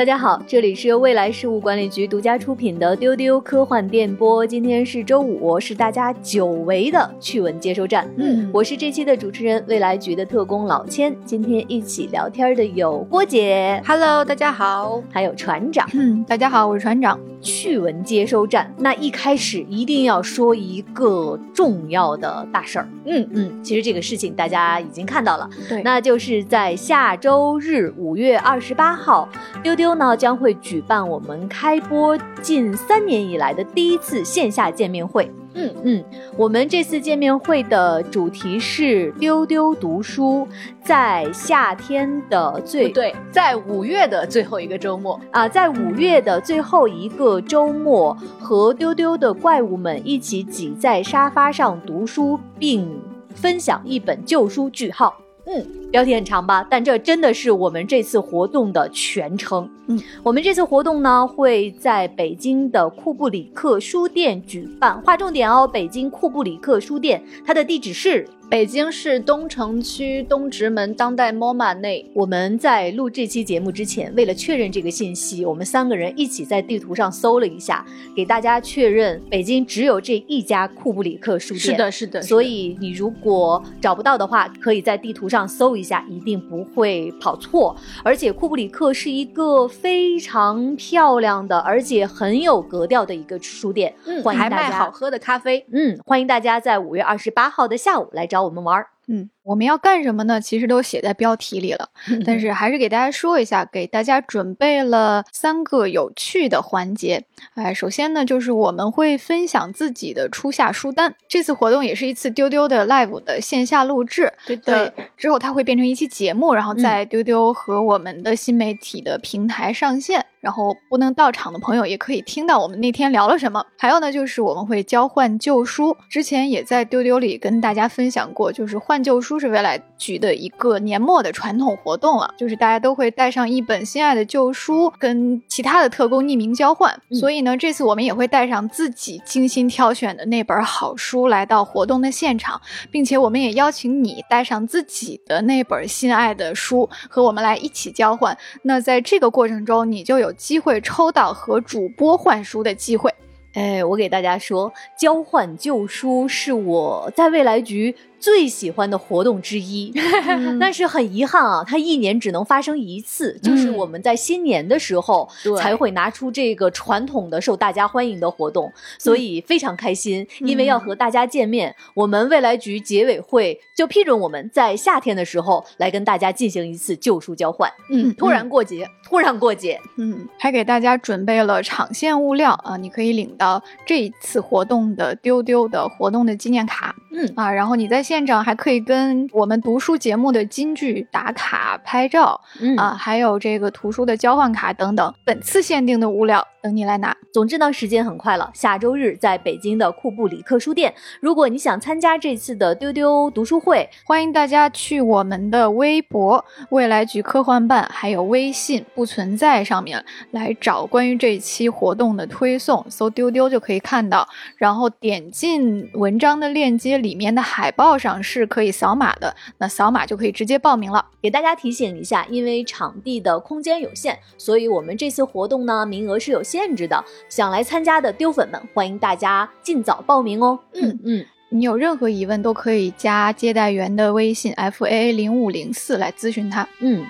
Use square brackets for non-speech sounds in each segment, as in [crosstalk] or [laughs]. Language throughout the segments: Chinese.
大家好，这里是由未来事务管理局独家出品的丢丢科幻电波。今天是周五，是大家久违的趣闻接收站。嗯我是这期的主持人，未来局的特工老千。今天一起聊天的有郭姐，，Hello，大家好。还有船长。嗯，大家好，我是船长。趣闻接收站，那一开始一定要说一个重要的大事儿。嗯嗯，其实这个事情大家已经看到了，对那就是在下周日五月二十八号，丢丢呢将会举办我们开播近三年以来的第一次线下见面会。嗯嗯，我们这次见面会的主题是丢丢读书，在夏天的最对，在五月的最后一个周末。啊，在五月的最后一个周末，和丢丢的怪物们一起挤在沙发上读书，并分享一本旧书。句号。嗯，标题很长吧？但这真的是我们这次活动的全称。嗯，我们这次活动呢会在北京的库布里克书店举办，划重点哦，北京库布里克书店，它的地址是北京市东城区东直门当代 MoMA 内。我们在录这期节目之前，为了确认这个信息，我们三个人一起在地图上搜了一下，给大家确认北京只有这一家库布里克书店。是的，是的。所以你如果找不到的话，可以在地图上搜一下，一定不会跑错。而且库布里克是一个非常漂亮的，而且很有格调的一个书店。嗯，还欢迎大家卖好喝的咖啡。嗯，欢迎大家在五月二十八号的下午来找我们玩儿。嗯，我们要干什么呢？其实都写在标题里了，但是还是给大家说一下，给大家准备了三个有趣的环节。哎，首先呢，就是我们会分享自己的初夏书单。这次活动也是一次丢丢的 live 的线下录制，对对，之后它会变成一期节目，然后嗯在丢丢和我们的新媒体的平台上线。然后不能到场的朋友也可以听到我们那天聊了什么。还有呢，就是我们会交换旧书，之前也在丢丢里跟大家分享过，就是换旧书是未来局的一个年末的传统活动了，就是大家都会带上一本心爱的旧书，跟其他的特工匿名交换。嗯所以呢，这次我们也会带上自己精心挑选的那本好书来到活动的现场，并且我们也邀请你带上自己的那本心爱的书，和我们来一起交换。那在这个过程中，你就有机会抽到和主播换书的机会。哎，我给大家说，交换旧书是我在未来局最喜欢的活动之一。[laughs] 但是很遗憾啊，它一年只能发生一次，就是嗯我们在新年的时候才会拿出这个传统的受大家欢迎的活动，所以非常开心，因为要和大家见面，我们未来局结委会就批准我们在夏天的时候来跟大家进行一次旧书交换。嗯，突然过节，突然过节，嗯，还给大家准备了场线物料啊，你可以领到这一次活动的丢丢的活动的纪念卡。嗯啊，然后你在现场还可以跟我们读书节目的金句打卡拍照、嗯啊，还有这个图书的交换卡等等，本次限定的物料等你来拿。总之呢，时间很快了，下周日在北京的库布里克书店。如果你想参加这次的丢丢读书会，欢迎大家去我们的微博“未来局科幻办”还有微信“不存在”上面来找关于这一期活动的推送，搜“丢丢”就可以看到。然后点进文章的链接，里面的海报上是可以扫码的，那扫码就可以直接报名了。给大家提醒一下，因为场地的空间有限，所以我们这次活动呢名额是有限制的。想来参加的丢粉们，欢迎大家尽早报名哦。嗯嗯，你有任何疑问都可以加接待员的微信 f a 零五零四来咨询他。嗯。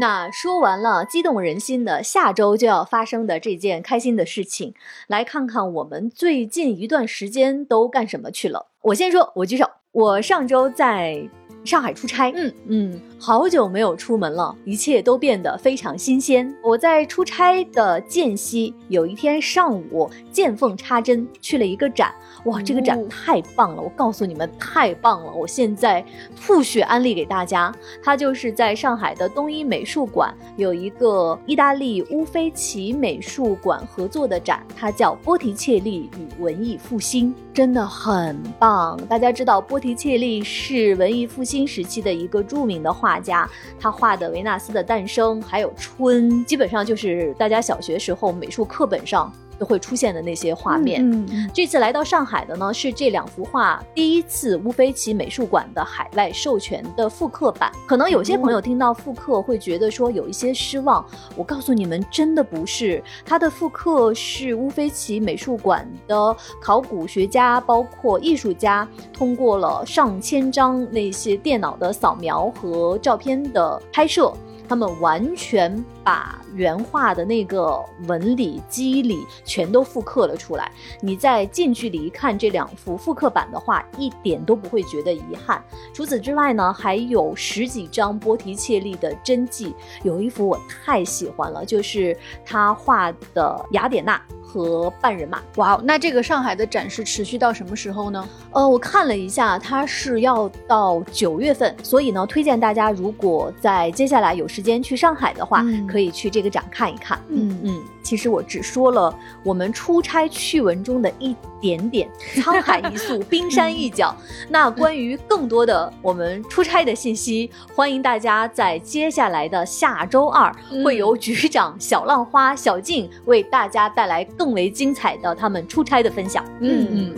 那说完了激动人心的下周就要发生的这件开心的事情，来看看我们最近一段时间都干什么去了。我先说，我举手。我上周在上海出差，嗯嗯，好久没有出门了，一切都变得非常新鲜。我在出差的间隙，有一天上午见缝插针去了一个展，哇，这个展哦太棒了！我告诉你们，太棒了！我现在吐血安利给大家，它就是在上海的东一美术馆有一个意大利乌菲齐美术馆合作的展，它叫波提切利与文艺复兴，真的很棒。大家知道波提切利是文艺复兴时期的一个著名的画画家，他画的维纳斯的诞生还有春，基本上就是大家小学时候美术课本上都会出现的那些画面。嗯嗯这次来到上海的呢，是这两幅画第一次乌菲齐美术馆的海外授权的复刻版。可能有些朋友听到复刻会觉得说有一些失望，我告诉你们，真的不是。它的复刻是乌菲齐美术馆的考古学家，包括艺术家，通过了上千张那些电脑的扫描和照片的拍摄。他们完全把原画的那个纹理、肌理全都复刻了出来。你在近距离看这两幅复刻版的画，一点都不会觉得遗憾。除此之外呢，还有十几张波提切利的真迹，有一幅我太喜欢了，就是他画的雅典娜和半人马。哇，哦那这个上海的展示持续到什么时候呢？呃，我看了一下，它是要到九月份，所以呢，推荐大家如果在接下来有时间去上海的话，嗯可以去这个展看一看。嗯嗯，其实我只说了我们出差趣闻中的一点点，[laughs] 沧海一粟，冰山一角。那关于更多的我们出差的信息，欢迎大家在接下来的下周二，嗯会由局长小浪花小静为大家带来更为精彩的他们出差的分享。嗯嗯。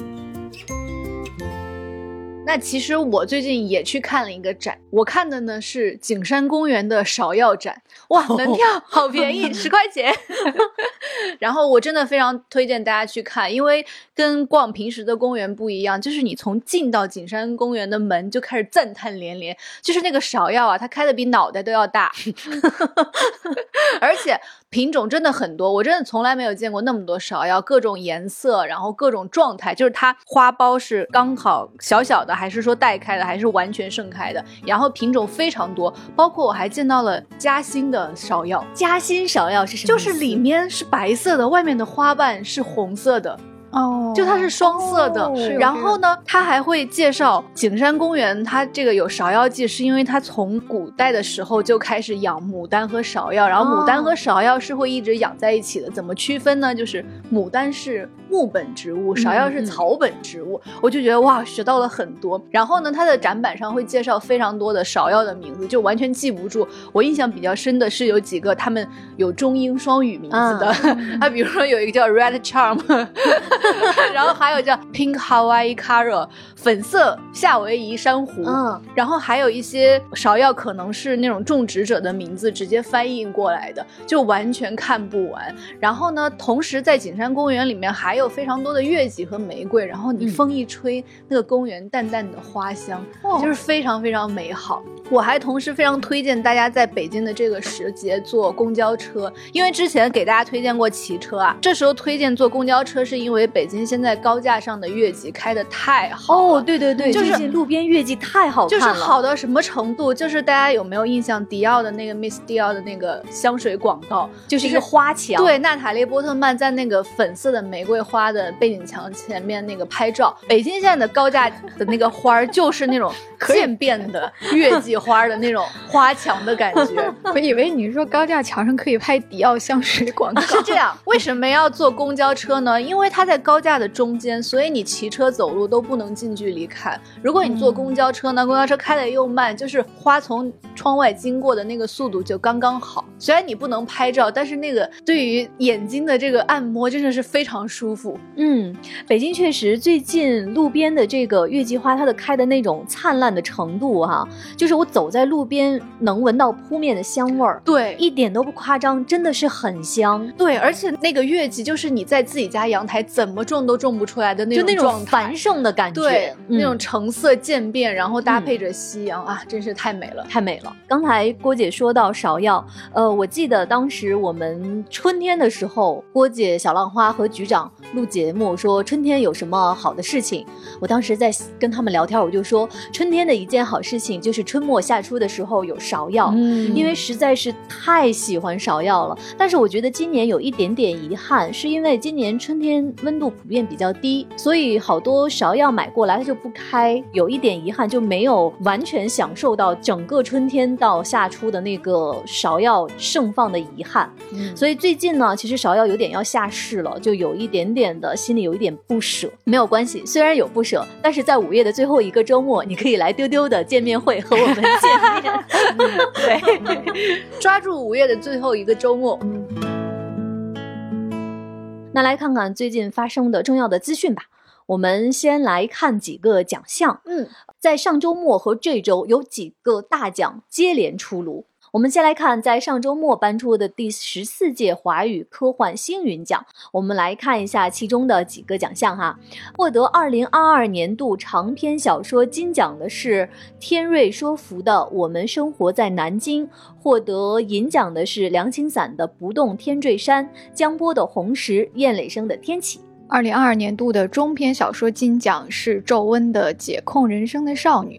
那其实我最近也去看了一个展，我看的呢是景山公园的芍药展，哇，门票好便宜，十块钱。[laughs] 然后我真的非常推荐大家去看，因为跟逛平时的公园不一样，就是你从进到景山公园的门就开始赞叹连连，就是那个芍药啊，它开的比脑袋都要大，[laughs] 而且品种真的很多，我真的从来没有见过那么多芍药，各种颜色，然后各种状态，就是它花苞是刚好小小的，还是说带开的，还是完全盛开的，然后品种非常多，包括我还见到了嘉兴的芍药，夹心芍药是什么？就是里面是白色的，外面的花瓣是红色的。哦就它是双色的。然后呢，他还会介绍景山公园，它这个有芍药记，是因为它从古代的时候就开始养牡丹和芍药，然后牡丹和芍药是会一直养在一起的。怎么区分呢？就是牡丹是木本植物，芍药是草本植物。我就觉得哇，学到了很多。然后呢，它的展板上会介绍非常多的芍药的名字，就完全记不住。我印象比较深的是有几个他们有中英双语名字的，[laughs] 啊，比如说有一个叫 Red Charm，[laughs] 然后还有叫 Pink Hawaii Cara 粉色夏威夷珊瑚，嗯，然后还有一些芍药可能是那种种植者的名字直接翻译过来的，就完全看不完。然后呢，同时在景山公园里面还有非常多的月季和玫瑰，然后你嗯风一吹，那个公园淡淡的花香，哦就是非常非常美好。我还同时非常推荐大家在北京的这个时节坐公交车，因为之前给大家推荐过骑车啊，这时候推荐坐公交车是因为北京现在高架上的月季开的太好了哦，对对对，就是路边月季太好就是，好到什么程度？就是大家有没有印象，迪奥的那个 Miss 迪奥的那个香水广告，就是一个花墙，对，娜塔莉波特曼在那个粉色的玫瑰花的背景墙前面那个拍照。北京现在的高架的那个花儿，就是那种 [laughs] 渐变的月季花的那种花墙的感觉。[laughs] 我以为你说高架墙上可以拍迪奥香水广告，[laughs] 是这样，为什么要坐公交车呢？因为它在高架的中间，所以你骑车走路都不能近距离看。如果你坐公交车呢，公交车开的又慢，就是花从窗外经过的那个速度就刚刚好。虽然你不能拍照，但是那个对于眼睛的这个按摩真的是非常舒服。嗯，北京确实最近路边的这个月季花，它的开的那种灿烂的程度哈、就是我走在路边能闻到扑面的香味儿，对，一点都不夸张，真的是很香，对，而且那个月季就是你在自己家阳台怎么种都种不出来的那就那种繁盛的感觉，对，嗯那种橙色渐变，然后搭配着夕阳、啊，真是太美了。太美了。刚才郭姐说到芍药，呃，我记得当时我们春天的时候，郭姐、小浪花和局长录节目说春天有什么好的事情。我当时在跟他们聊天，我就说春天的一件好事情就是春末夏初的时候有芍药。嗯因为实在是太喜欢芍药了，但是我觉得今年有一点点遗憾，是因为今年春天温度普遍比较低，所以好多芍药买过来它就不开，有一点遗憾，就没有完全享受到整个春天到夏初的那个芍药盛放的遗憾。所以最近呢，其实芍药有点要下市了，就有一点点的心里有一点不舍。没有关系，虽然有不舍，但是在五月的最后一个周末，你可以来丢丢的见面会和我们见面。对。[laughs] 抓住五月的最后一个周末。那来看看最近发生的重要的资讯吧。我们先来看几个奖项。嗯，在上周末和这周有几个大奖接连出炉。我们先来看，在上周末颁出的第十四届华语科幻星云奖，我们来看一下其中的几个奖项哈。获得二零二二年度长篇小说金奖的是天瑞说服的《我们生活在南京》，获得银奖的是梁清散的《不动天坠山》，江波的《红石》，燕磊生的《天启》。二零二二年度的中篇小说金奖是皱温的《解控人生的少女》，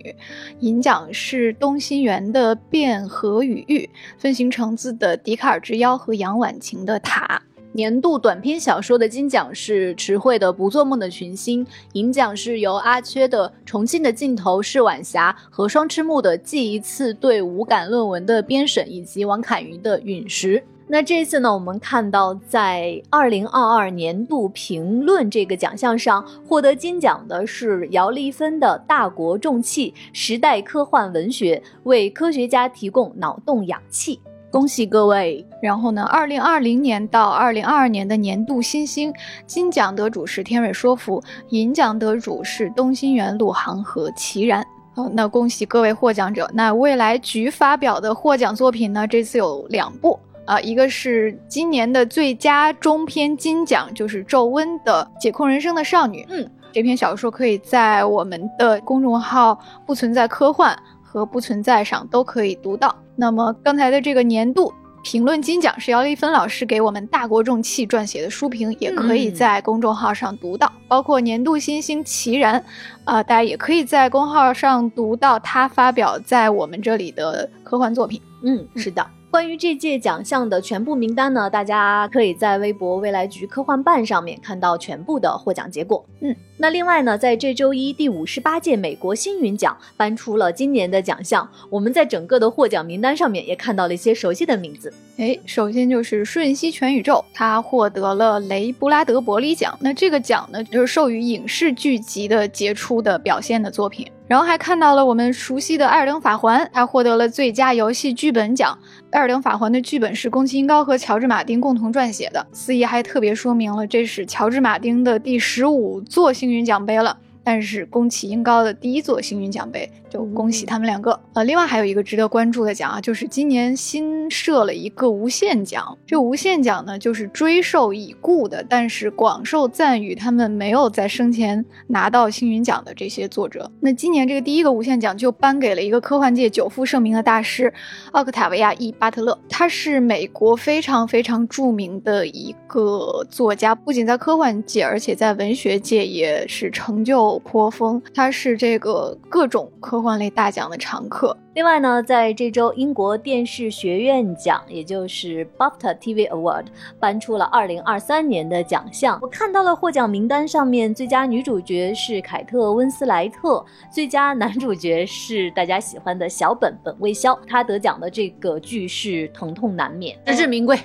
银奖是东新源的《变和与玉》，分形橙子的《笛卡尔之妖》和杨婉晴的《塔》。年度短篇小说的金奖是迟慧的《不做梦的群星》，银奖是由阿缺的《重庆的尽头是晚霞》和双翅木的《记一次对无感论文的编审》，以及王凯云的《陨石》。那这次呢，我们看到在二零二二年度评论这个奖项上获得金奖的是姚丽芬的《大国重器：时代科幻文学》，为科学家提供脑洞氧气，恭喜各位！然后呢，二零二零年到二零二二年的年度新星，金奖得主是天瑞说服，银奖得主是东新源陆航和齐然。好，那恭喜各位获奖者。那未来局发表的获奖作品呢，这次有两部。啊，一个是今年的最佳中篇金奖，就是皱温的《解控人生的少女》。嗯，这篇小说可以在我们的公众号“不存在科幻”和“不存在”上都可以读到。那么刚才的这个年度评论金奖是姚丽芬老师给我们大国重器撰写的书评，也可以在公众号上读到。包括年度新星齐然，啊，大家也可以在公号上读到他发表在我们这里的科幻作品。嗯，是的。关于这届奖项的全部名单呢，大家可以在微博未来局科幻办上面看到全部的获奖结果。嗯，那另外呢，在这周一第五十八届美国星云奖颁出了今年的奖项，我们在整个的获奖名单上面也看到了一些熟悉的名字。哎，首先就是《瞬息全宇宙》，它获得了雷布拉德伯里奖。那这个奖呢，就是授予影视剧集的杰出的表现的作品。然后还看到了我们熟悉的《艾尔登法环》，它获得了最佳游戏剧本奖。《艾尔登法环》的剧本是宫崎英高和乔治马丁共同撰写的。司仪还特别说明了，这是乔治马丁的第十五座星云奖杯了。但是宫崎英高的第一座星云奖杯，就恭喜他们两个。呃，另外还有一个值得关注的奖啊，就是今年新设了一个无限奖。这无限奖呢，就是追授已故的，但是广受赞誉，他们没有在生前拿到星云奖的这些作者。那今年这个第一个无限奖就颁给了一个科幻界久负盛名的大师奥克塔维亚 ·E· 巴特勒。他是美国非常非常著名的一个作家，不仅在科幻界，而且在文学界也是成就。颇丰，他是这个各种科幻类大奖的常客。另外呢，在这周，英国电视学院奖，也就是 BAFTA TV Award，颁出了2023年的奖项。我看到了获奖名单上面，最佳女主角是凯特温斯莱特，最佳男主角是大家喜欢的小本本卫肖。他得奖的这个剧是《疼痛难免》，实至名归。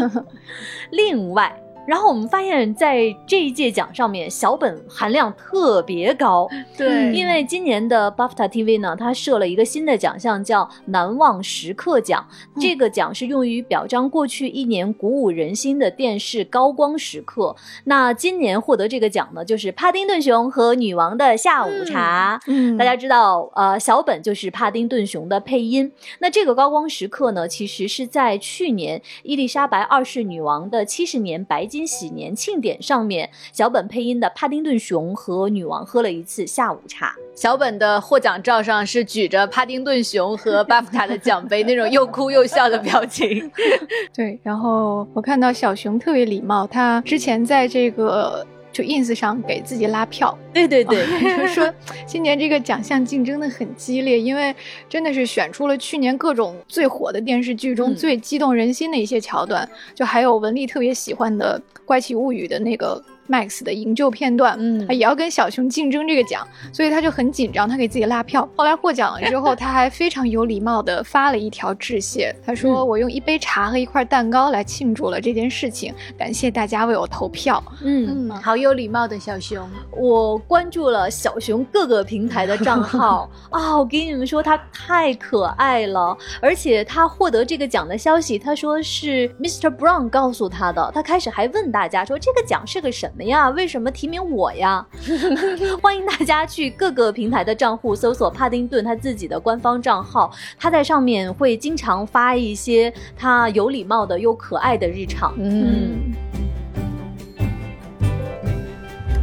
[laughs] 另外。然后我们发现，在这一届奖上面，小本含量特别高。[laughs] 对，因为今年的 BAFTA TV 呢，它设了一个新的奖项，叫“难忘时刻奖”。这个奖是用于表彰过去一年鼓舞人心的电视高光时刻。那今年获得这个奖呢，就是《帕丁顿熊和女王的下午茶》。嗯，大家知道，呃，小本就是帕丁顿熊的配音。那这个高光时刻呢，其实是在去年伊丽莎白二世女王的七十年白。金喜年庆典上面，小本配音的帕丁顿熊和女王喝了一次下午茶。小本的获奖照上是举着帕丁顿熊和巴夫塔的奖杯，那种又哭又笑的表情。[laughs] 对，然后我看到小熊特别礼貌，他之前在这个。就 ins 上给自己拉票，对对对，[laughs] 就说今年这个奖项竞争的很激烈，因为真的是选出了去年各种最火的电视剧中最激动人心的一些桥段，就还有文丽特别喜欢的《怪奇物语》的那个。Max 的营救片段，嗯他也要跟小熊竞争这个奖，所以他就很紧张，他给自己拉票。后来获奖了之后，[laughs] 他还非常有礼貌的发了一条致谢，他说：“嗯我用一杯茶和一块蛋糕来庆祝了这件事情，感谢大家为我投票。”嗯，好有礼貌的小熊。我关注了小熊各个平台的账号 [laughs] 啊，我给你们说，他太可爱了，而且他获得这个奖的消息，他说是 Mr. Brown 告诉他的。他开始还问大家说这个奖是个什么呀？为什么提名我呀？[laughs] 欢迎大家去各个平台的账户搜索帕丁顿他自己的官方账号，他在上面会经常发一些他有礼貌的又可爱的日常。嗯，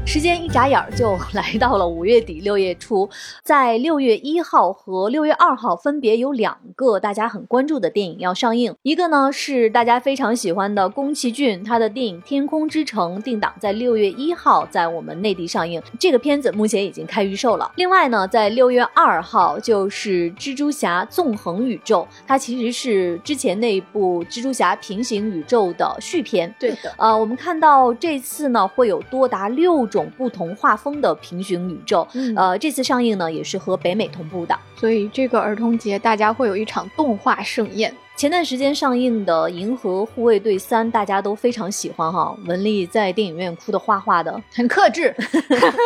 时间一眨眼儿就来到了五月底六月初，在六月一号和六月二号分别有两个大家很关注的电影要上映，一个呢是大家非常喜欢的宫崎骏他的电影《天空之城》定档在六月一号在我们内地上映，这个片子目前已经开预售了。另外呢，在六月二号就是蜘蛛侠纵横宇宙，它其实是之前那部蜘蛛侠平行宇宙的续篇。对的。呃，我们看到这次呢会有多达六种不同画风的平行宇宙。嗯呃，这次上映呢也是和北美同步的。所以这个儿童节大家会有一场动画盛宴。前段时间上映的《银河护卫队三》，大家都非常喜欢哈，文丽在电影院哭的哗哗的。很 [laughs] 克制。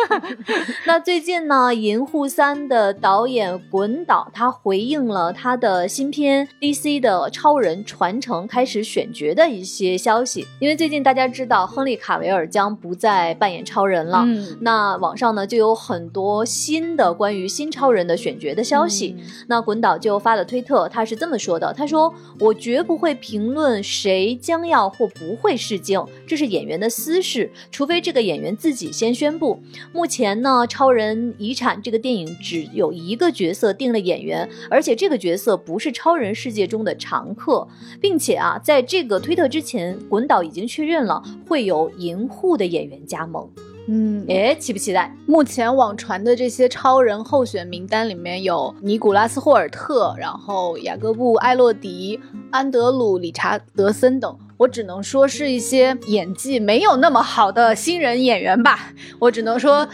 [laughs] 那最近呢，《银护三》的导演滚导他回应了他的新片 DC 的超人传承开始选角的一些消息，因为最近大家知道亨利卡维尔将不再扮演超人了。嗯，那网上呢就有很多新的关于新超人的选角的消息。那滚导就发了推特，他是这么说的：“他说我绝不会评论谁将要或不会试镜，这是演员的私事，除非这个演员自己先宣布。目前呢，《超人遗产》这个电影只有一个角色定了演员，而且这个角色不是超人世界中的常客，并且啊，在这个推特之前，滚导已经确认了会有银护的演员加盟。嗯，哎，期不期待？目前网传的这些超人候选名单里面有尼古拉斯霍尔特，然后雅各布艾洛迪、安德鲁理查德森等。我只能说是一些演技没有那么好的新人演员吧。我只能说，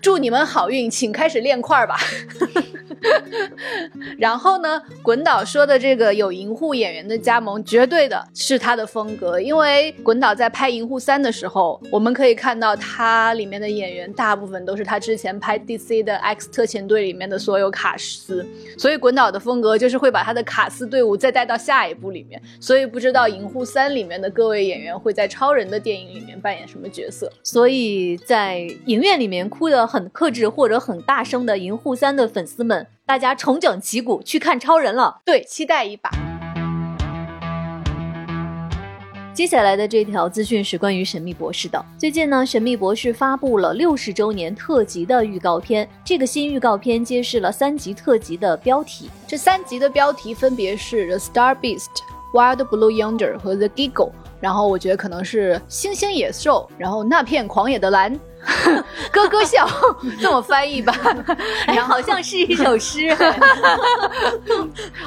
祝你们好运，请开始练块儿吧。[laughs] 然后呢，滚导说的这个有银护演员的加盟，绝对的是他的风格。因为滚导在拍《银护三》的时候，我们可以看到他里面的演员大部分都是他之前拍 DC 的《X 特遣队》里面的所有卡司，所以滚导的风格就是会把他的卡司队伍再带到下一部里面。所以不知道《银护三》里面的各位演员会在超人的电影里面扮演什么角色。所以在影院里面哭得很克制或者很大声的《银护三》的粉丝们，大家重整旗鼓去看超人了。对，期待一把。接下来的这条资讯是关于《神秘博士》的。最近呢，《神秘博士》发布了六十周年特辑的预告片。这个新预告片揭示了三集特辑的标题。这三集的标题分别是《The Star Beast》、《Wild Blue Yonder》和《The Giggle》。然后我觉得可能是星星野兽，然后那片狂野的蓝，[laughs] 咯咯笑，[laughs] 这么翻译吧。[laughs] 哎，好像是一首诗。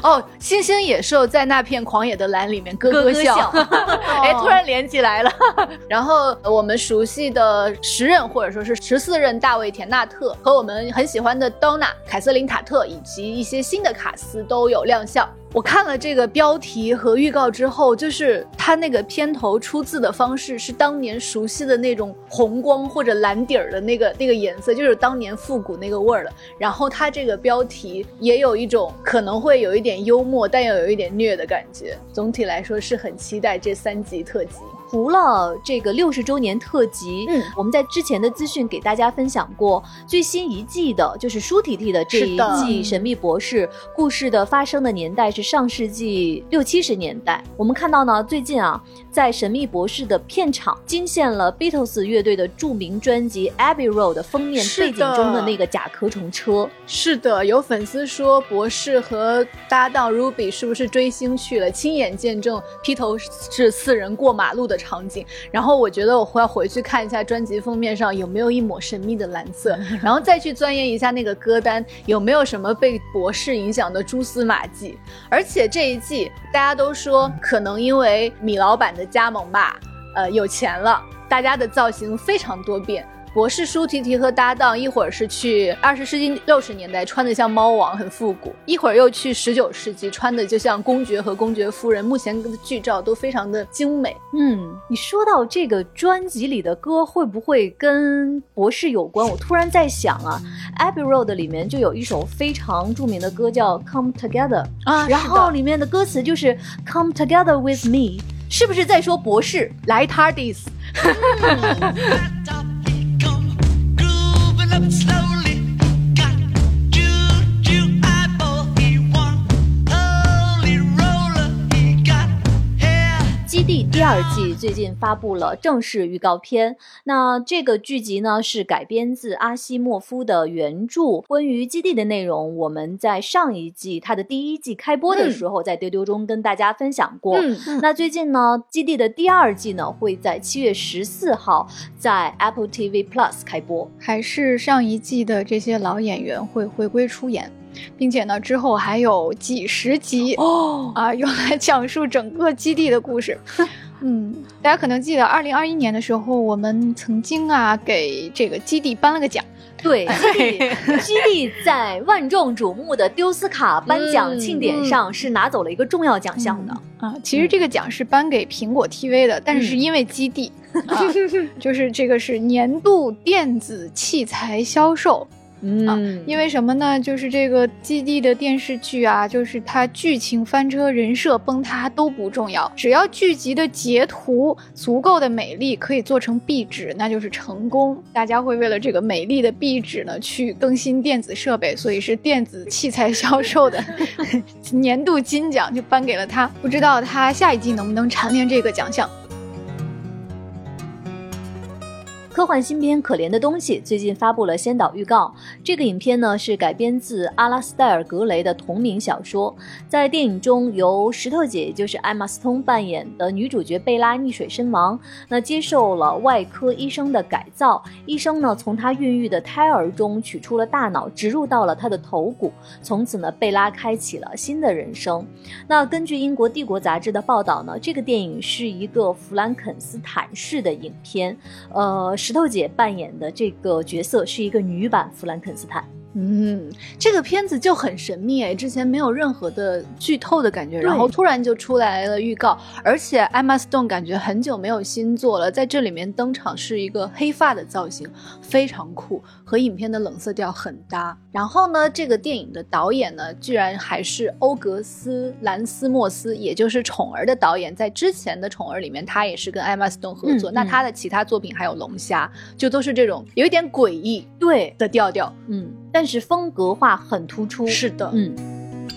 哦，猩猩野兽在那片狂野的蓝里面咯咯笑，哎，突然连起来了。然后我们熟悉的十任或者说是十四任大卫田纳特和我们很喜欢的 Donna 凯瑟琳塔特以及一些新的卡斯都有亮相。我看了这个标题和预告之后，就是他那个片头出字的方式是当年熟悉的那种红光或者蓝蓝底儿的那个那个颜色，就是当年复古那个味儿了。然后它这个标题也有一种可能会有一点幽默，但又有一点虐的感觉。总体来说是很期待这三集特辑。除了这个六十周年特辑，嗯，我们在之前的资讯给大家分享过最新一季的，就是舒提提的这一季《神秘博士》故事的发生的年代是上世纪六七十年代。我们看到呢，最近啊，在《神秘博士》的片场惊现了 Beatles 乐队的著名专辑《Abbey Road》的封面背景中的的那个甲壳虫车。是的，有粉丝说博士和搭档 Ruby 是不是追星去了，亲眼见证披头士四人过马路的场景。然后我觉得我要回去看一下专辑封面上有没有一抹神秘的蓝色，[laughs] 然后再去钻研一下那个歌单有没有什么被博士影响的蛛丝马迹。而且这一季大家都说可能因为米老板的加盟吧，呃，有钱了。大家的造型非常多变。博士舒提提和搭档，一会儿是去二十世纪六十年代，穿的像猫王，很复古；一会儿又去十九世纪，穿的就像公爵和公爵夫人。目前的剧照都非常的精美。嗯，你说到这个专辑里的歌会不会跟博士有关？我突然在想啊，《Abbey Road》里面就有一首非常著名的歌叫《Come Together》啊然后里面的歌词就是 “Come together with me”，是不是在说博士？来 [laughs] Tardis，Grooving 第二季最近发布了正式预告片。那这个剧集呢是改编自阿西莫夫的原著。关于基地的内容，我们在上一季它的第一季开播的时候，在丢丢中跟大家分享过。嗯那最近呢，基地的第二季呢会在七月十四号在 Apple TV Plus 开播。还是上一季的这些老演员会回归出演，并且呢，之后还有几十集哦，啊，用来讲述整个基地的故事。嗯，大家可能记得，二零二一年的时候，我们曾经啊给这个基地颁了个奖，对，基地 [laughs] 基地在万众瞩目的丢斯卡颁奖庆典上是拿走了一个重要奖项的。啊，其实这个奖是颁给苹果 TV 的，但是是因为基地，啊、[laughs] 就是这个是年度电子器材销售。嗯，因为什么呢？就是这个基地的电视剧啊，就是它剧情翻车、人设崩塌都不重要，只要剧集的截图足够的美丽，可以做成壁纸，那就是成功。大家会为了这个美丽的壁纸呢，去更新电子设备，所以是电子器材销售的 [laughs] 年度金奖就颁给了他。不知道他下一季能不能蝉联这个奖项？科幻新片《可怜的东西》最近发布了先导预告。这个影片呢是改编自阿拉斯戴尔·格雷的同名小说。在电影中，由石头姐，也就是艾玛斯通扮演的女主角贝拉溺水身亡，那接受了外科医生的改造。医生呢从她孕育的胎儿中取出了大脑，植入到了她的头骨。从此呢，贝拉开启了新的人生。那根据英国《帝国》杂志的报道呢，这个电影是一个弗兰肯斯坦式的影片。呃，石头姐扮演的这个角色是一个女版弗兰肯斯坦。嗯，这个片子就很神秘哎，之前没有任何的剧透的感觉，然后突然就出来了预告，而且艾玛斯顿感觉很久没有新作了，在这里面登场是一个黑发的造型，非常酷，和影片的冷色调很搭。然后呢，这个电影的导演呢，居然还是欧格斯·兰斯莫斯，也就是《宠儿》的导演，在之前的《宠儿》里面，他也是跟艾玛斯顿合作。那他的其他作品还有《龙虾》，就都是这种有一点诡异对，的调调。嗯，但是风格化很突出。是的，嗯，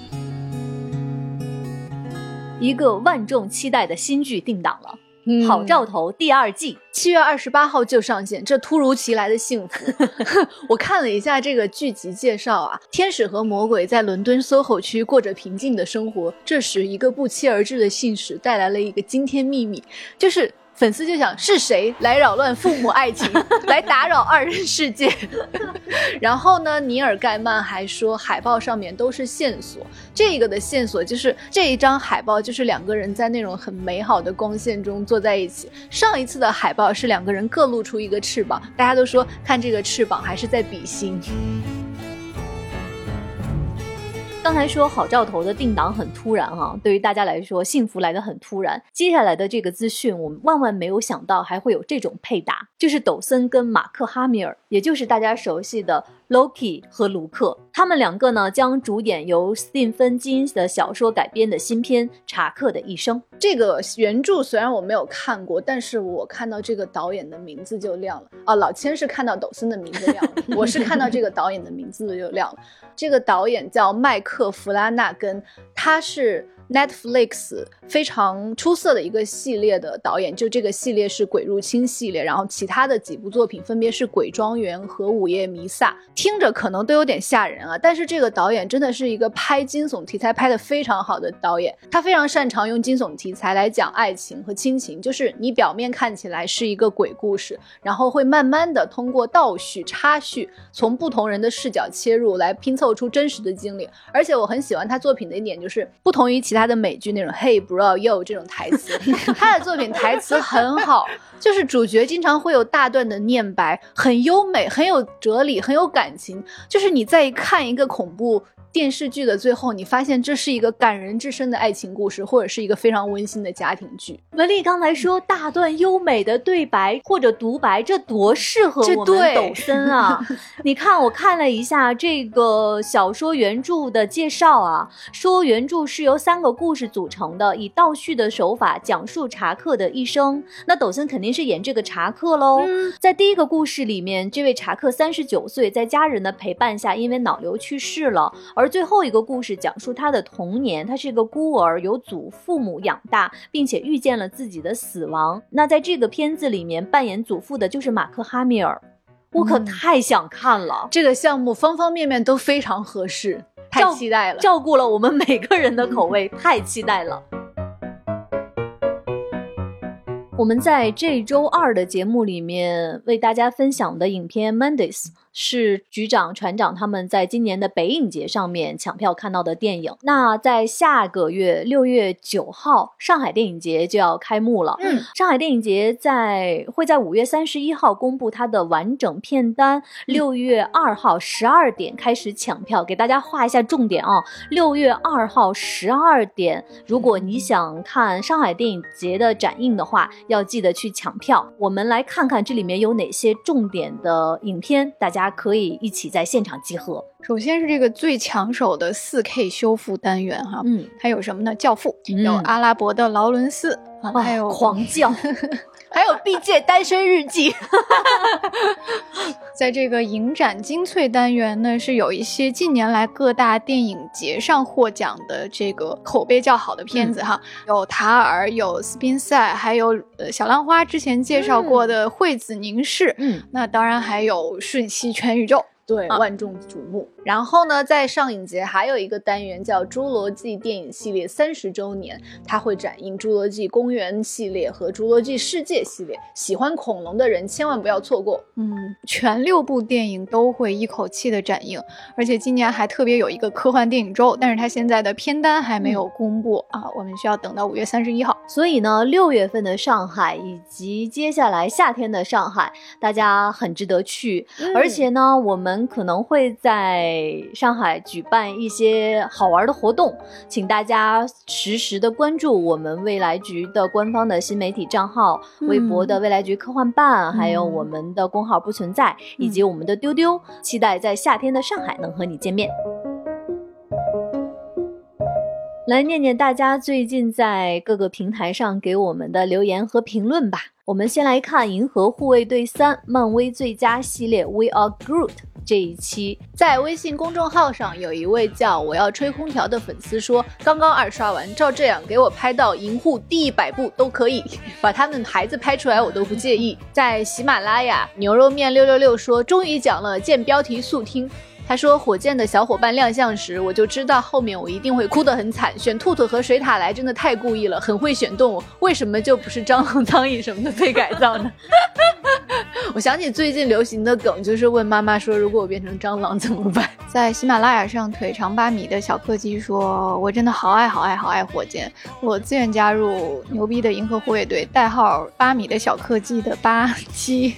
一个万众期待的新剧定档了，嗯好兆头》第二季。七月二十八号就上线，这突如其来的幸福！[laughs] 我看了一下这个剧集介绍啊，天使和魔鬼在伦敦 SOHO 区过着平静的生活。这时，一个不期而至的信使带来了一个惊天秘密，就是粉丝就想是谁来扰乱父母爱情，[laughs] 来打扰二人世界。[laughs] 然后呢，尼尔盖曼还说，海报上面都是线索。这个的线索就是这一张海报，就是两个人在那种很美好的光线中坐在一起。上一次的海报是两个人各露出一个翅膀，大家都说看这个翅膀还是在比心。刚才说好兆头的定档很突然哈、对于大家来说，幸福来得很突然。接下来的这个资讯，我们万万没有想到还会有这种配搭，就是抖森跟马克哈米尔，也就是大家熟悉的 Loki 和卢克，他们两个呢将主演由斯蒂芬金的小说改编的新片《查克的一生》。这个原著虽然我没有看过，但是我看到这个导演的名字就亮了啊。老千是看到抖森的名字亮了，我是看到这个导演的名字就亮了。这个导演叫麦克弗拉纳根，他是 Netflix 非常出色的一个系列的导演，就这个系列是《鬼入侵》系列，然后其他的几部作品分别是《鬼庄园》和《午夜弥撒》，听着可能都有点吓人啊。但是这个导演真的是一个拍惊悚题材拍得非常好的导演，他非常擅长用惊悚题材来讲爱情和亲情，就是你表面看起来是一个鬼故事，然后会慢慢的通过倒叙、插叙，从不同人的视角切入来拼凑出真实的经历。而且我很喜欢他作品的一点就是，不同于其他他的美剧那种 “Hey bro yo” 这种台词。[laughs] 他的作品台词很好，就是主角经常会有大段的念白，很优美，很有哲理，很有感情。就是你在看一个恐怖。电视剧的最后，你发现这是一个感人至深的爱情故事，或者是一个非常温馨的家庭剧。文丽刚才说大段优美的对白或者独白，这多适合我们抖森啊！[laughs] 你看，我看了一下这个小说原著的介绍啊，说原著是由三个故事组成的，以倒叙的手法讲述查克的一生。那抖森肯定是演这个查克喽。在第一个故事里面，这位查克三十九岁，在家人的陪伴下，因为脑瘤去世了。而最后一个故事讲述他的童年，他是一个孤儿，由祖父母养大，并且遇见了自己的死亡。那在这个片子里面扮演祖父的就是马克·哈米尔，我可嗯太想看了，这个项目方方面面都非常合适，太期待了。照顾了我们每个人的口味，太期待了。我们在这周二的节目里面为大家分享的影片《Mondays》是局长、船长他们在今年的北影节上面抢票看到的电影。那在下个月六月九号，上海电影节就要开幕了。嗯，上海电影节在会在五月三十一号公布它的完整片单，六月二号十二点开始抢票，给大家画一下重点啊。六月二号十二点，如果你想看上海电影节的展映的话，要记得去抢票。我们来看看这里面有哪些重点的影片，大家可以一起在现场集合。首先是这个最抢手的四 K 修复单元哈，嗯，它有什么呢？教父，嗯有阿拉伯的劳伦斯，啊还有狂叫，[laughs] 还有《毕界单身日记》[laughs] 在这个影展精粹单元呢，是有一些近年来各大电影节上获奖的这个口碑较好的片子哈，有塔尔，有斯宾塞，还有呃小浪花之前介绍过的惠子凝视，嗯，那当然还有瞬息全宇宙。对，啊万众瞩目。然后呢，在上影节还有一个单元叫《侏罗纪电影系列三十周年》，它会展映《侏罗纪公园》系列和《侏罗纪世界》系列。喜欢恐龙的人千万不要错过。嗯，全六部电影都会一口气的展映，而且今年还特别有一个科幻电影周，但是它现在的片单还没有公布、啊，我们需要等到五月三十一号。所以呢，六月份的上海以及接下来夏天的上海，大家很值得去。而且呢，我们可能会在上海举办一些好玩的活动，请大家实时的关注我们未来局的官方的新媒体账号，微博的未来局科幻办，还有我们的公号不存在，以及我们的丢丢，期待在夏天的上海能和你见面。来念念大家最近在各个平台上给我们的留言和评论吧。我们先来看《银河护卫队三》漫威最佳系列 We Are Groot 这一期，在微信公众号上有一位叫“我要吹空调”的粉丝说，刚刚二刷完，照这样给我拍到银护第一百部都可以，[laughs] 把他们孩子拍出来我都不介意。在喜马拉雅，牛肉面六六六说，终于讲了，见标题速听。他说：“火箭的小伙伴亮相时，我就知道后面我一定会哭得很惨。选兔兔和水獭来真的太故意了，很会选动物。为什么就不是蟑螂、苍蝇什么的被改造呢？” [laughs] 我想起最近流行的梗，就是问妈妈说：“如果我变成蟑螂怎么办？[laughs] 在喜马拉雅上，腿长八米的小柯基说：“我真的好爱好爱好爱火箭，我自愿加入牛逼的银河护卫队，代号八米的小柯基的八七，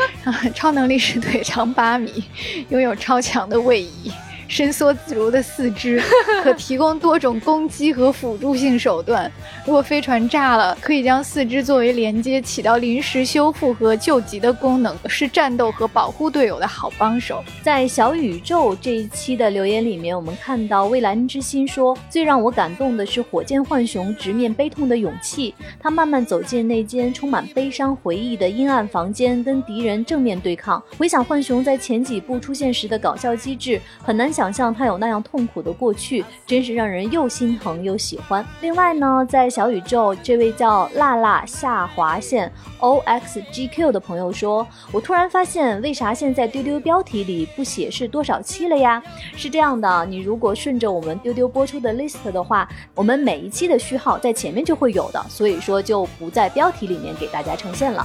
[laughs] 超能力是腿长八米，拥有超强的位移。”伸缩自如的四肢，[laughs] 可提供多种攻击和辅助性手段。如果飞船炸了，可以将四肢作为连接，起到临时修复和救急的功能，是战斗和保护队友的好帮手。在小宇宙这一期的留言里面，我们看到蔚蓝之心说，最让我感动的是火箭浣熊直面悲痛的勇气。他慢慢走进那间充满悲伤回忆的阴暗房间，跟敌人正面对抗。回想浣熊在前几部出现时的搞笑机制，很难想象他有那样痛苦的过去，真是让人又心疼又喜欢。另外呢，在小宇宙这位叫辣辣下划线 O X G Q 的朋友说，我突然发现为啥现在丢丢标题里不写是多少期了呀？是这样的，你如果顺着我们丢丢播出的 list 的话，我们每一期的序号在前面就会有的，所以说就不在标题里面给大家呈现了。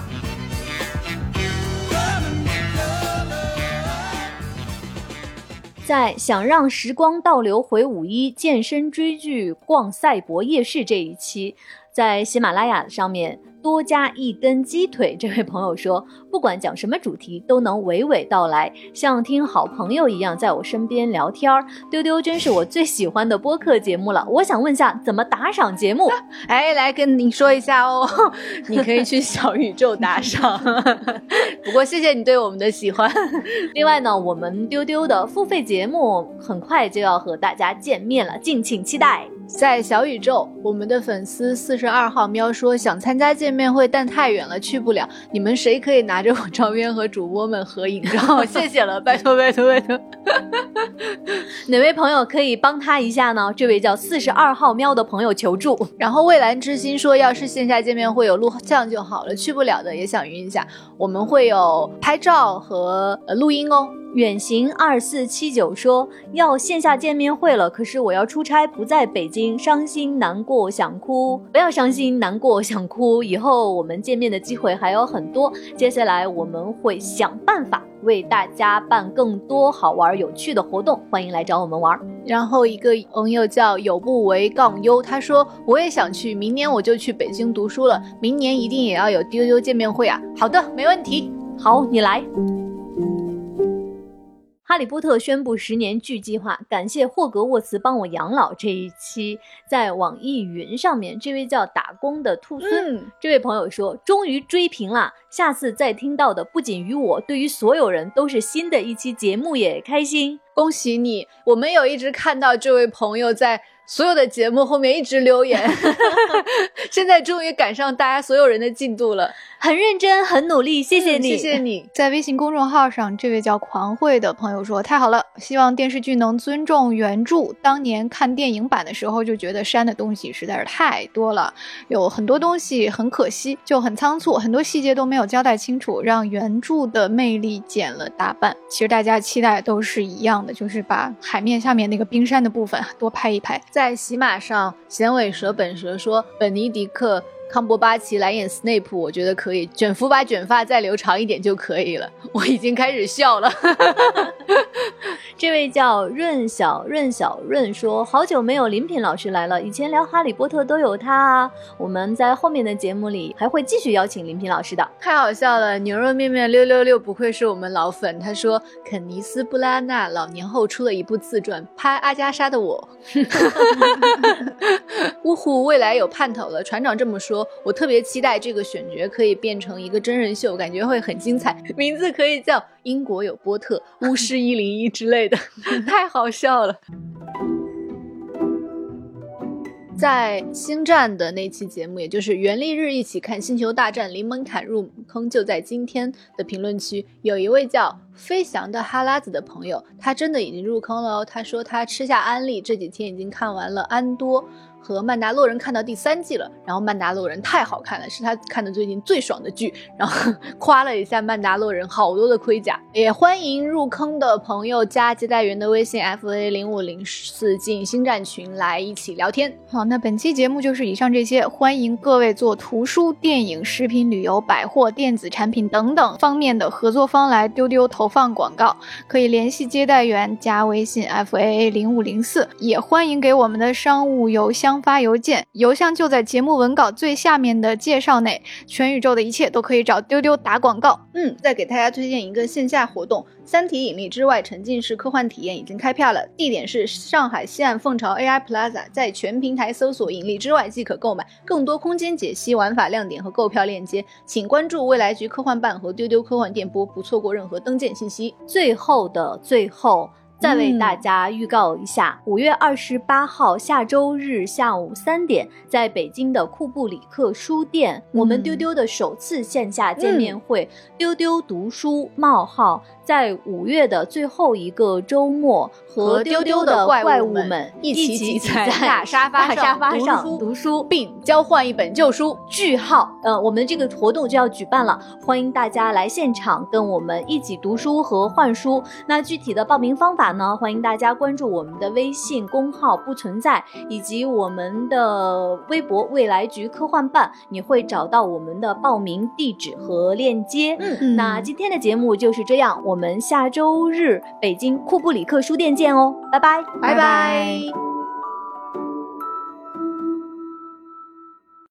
在想让时光倒流回五一健身追剧逛赛博夜市这一期，在喜马拉雅上面多加一根鸡腿。这位朋友说，不管讲什么主题，都能娓娓道来，像听好朋友一样在我身边聊天儿。丢丢真是我最喜欢的播客节目了。我想问下，怎么打赏节目？[laughs] 哎，来跟你说一下哦，你可以去 [laughs] 小宇宙打赏。[laughs] 不过谢谢你对我们的喜欢。另外呢，我们丢丢的付费节目很快就要和大家见面了，敬请期待。在小宇宙，我们的粉丝四十二号喵说想参加见面会，但太远了去不了。你们谁可以拿着我照片和主播们合影照？[laughs] 谢谢了，拜托拜托拜托。[laughs] 哪位朋友可以帮他一下呢？这位叫四十二号喵的朋友求助。然后蔚蓝之心说，要是线下见面会有录像就好了，去不了的也想晕一下。我们会有拍照和呃录音哦。远行二四七九说要线下见面会了，可是我要出差，不在北京，伤心难过想哭。不要伤心难过想哭，以后我们见面的机会还有很多。接下来我们会想办法为大家办更多好玩有趣的活动，欢迎来找我们玩。然后一个朋友叫有不为杠优，他说我也想去，明年我就去北京读书了，明年一定也要有丢丢见面会啊。好的，没问题。好，你来。哈利波特宣布十年剧计划，感谢霍格沃茨帮我养老。这一期在网易云上面，这位叫打工的兔孙、嗯这位朋友说，终于追平了！下次再听到的不仅于我，对于所有人都是新的一期节目也开心。恭喜你！我们有一直看到这位朋友在所有的节目后面一直留言，[laughs] 现在终于赶上大家所有人的进度了。很认真，很努力，谢谢你，谢谢你。在微信公众号上，这位叫狂慧的朋友说：“太好了，希望电视剧能尊重原著。当年看电影版的时候，就觉得删的东西实在是太多了，有很多东西很可惜，就很仓促，很多细节都没有交代清楚，让原著的魅力减了大半。其实大家期待都是一样的，就是把海面下面那个冰山的部分多拍一拍。在在喜马上，响尾蛇本蛇说本尼迪克。康伯巴奇来演斯内普，我觉得可以。卷福把卷发再留长一点就可以了。我已经开始笑了。[laughs] 这位叫润小润小润说：“好久没有林品老师来了，以前聊哈利波特都有他啊。我们在后面的节目里还会继续邀请林品老师的。太好笑了！牛肉面面六六六不愧是我们老粉。他说肯尼斯布拉纳老年后出了一部自传，拍阿加莎的我。[laughs] 呜呼，未来有盼头了。船长这么说，我特别期待这个选角可以变成一个真人秀，感觉会很精彩。名字可以叫《英国有波特》《巫师一零一》之类的，[laughs] 太好笑了。在星战的那期节目，也就是袁立日一起看《星球大战》，零门槛入坑就在今天的评论区，有一位叫飞翔的哈拉子的朋友，他真的已经入坑了哦。他说他吃下安利，这几天已经看完了安多和曼达洛人，看到第三季了。然后曼达洛人太好看了，是他看的最近最爽的剧。然后 [laughs] 夸了一下曼达洛人好多的盔甲。也欢迎入坑的朋友加接待员的微信 f a 零五零四进星战群来一起聊天。好，那本期节目就是以上这些，欢迎各位做图书、电影、食品、旅游、百货、电子产品等等方面的合作方来丢丢投放广告，可以联系接待员加微信 f a a 零五零四，也欢迎给我们的商务邮箱发邮件，邮箱就在节目文稿最下面的介绍内。全宇宙的一切都可以找丢丢打广告。嗯，再给大家推荐一个线下活动，《三体引力之外》沉浸式科幻体验已经开票了，地点是上海西岸凤巢 AI Plaza，在全平台搜索“引力之外”即可购买。更多空间解析、玩法亮点和购票链接，请关注未来局科幻办和丢丢科幻电波，不错过任何登舰信息。最后的最后，再为大家预告一下，五、月二十八号下周日下午三点，在北京的库布里克书店，我们丢丢的首次线下见面会“丢丢读书冒号”在五月的最后一个周末，和丢丢的怪物们一起挤挤在在大 [laughs] 沙发大沙发上读书读书，并交换一本旧书。句号，呃，我们这个活动就要举办了，欢迎大家来现场跟我们一起读书和换书。那具体的报名方法法呢，欢迎大家关注我们的微信公号“不存在”，以及我们的微博“未来局科幻办”，你会找到我们的报名地址和链接。嗯那今天的节目就是这样，我们下周日北京库布里克书店见哦，拜拜，拜拜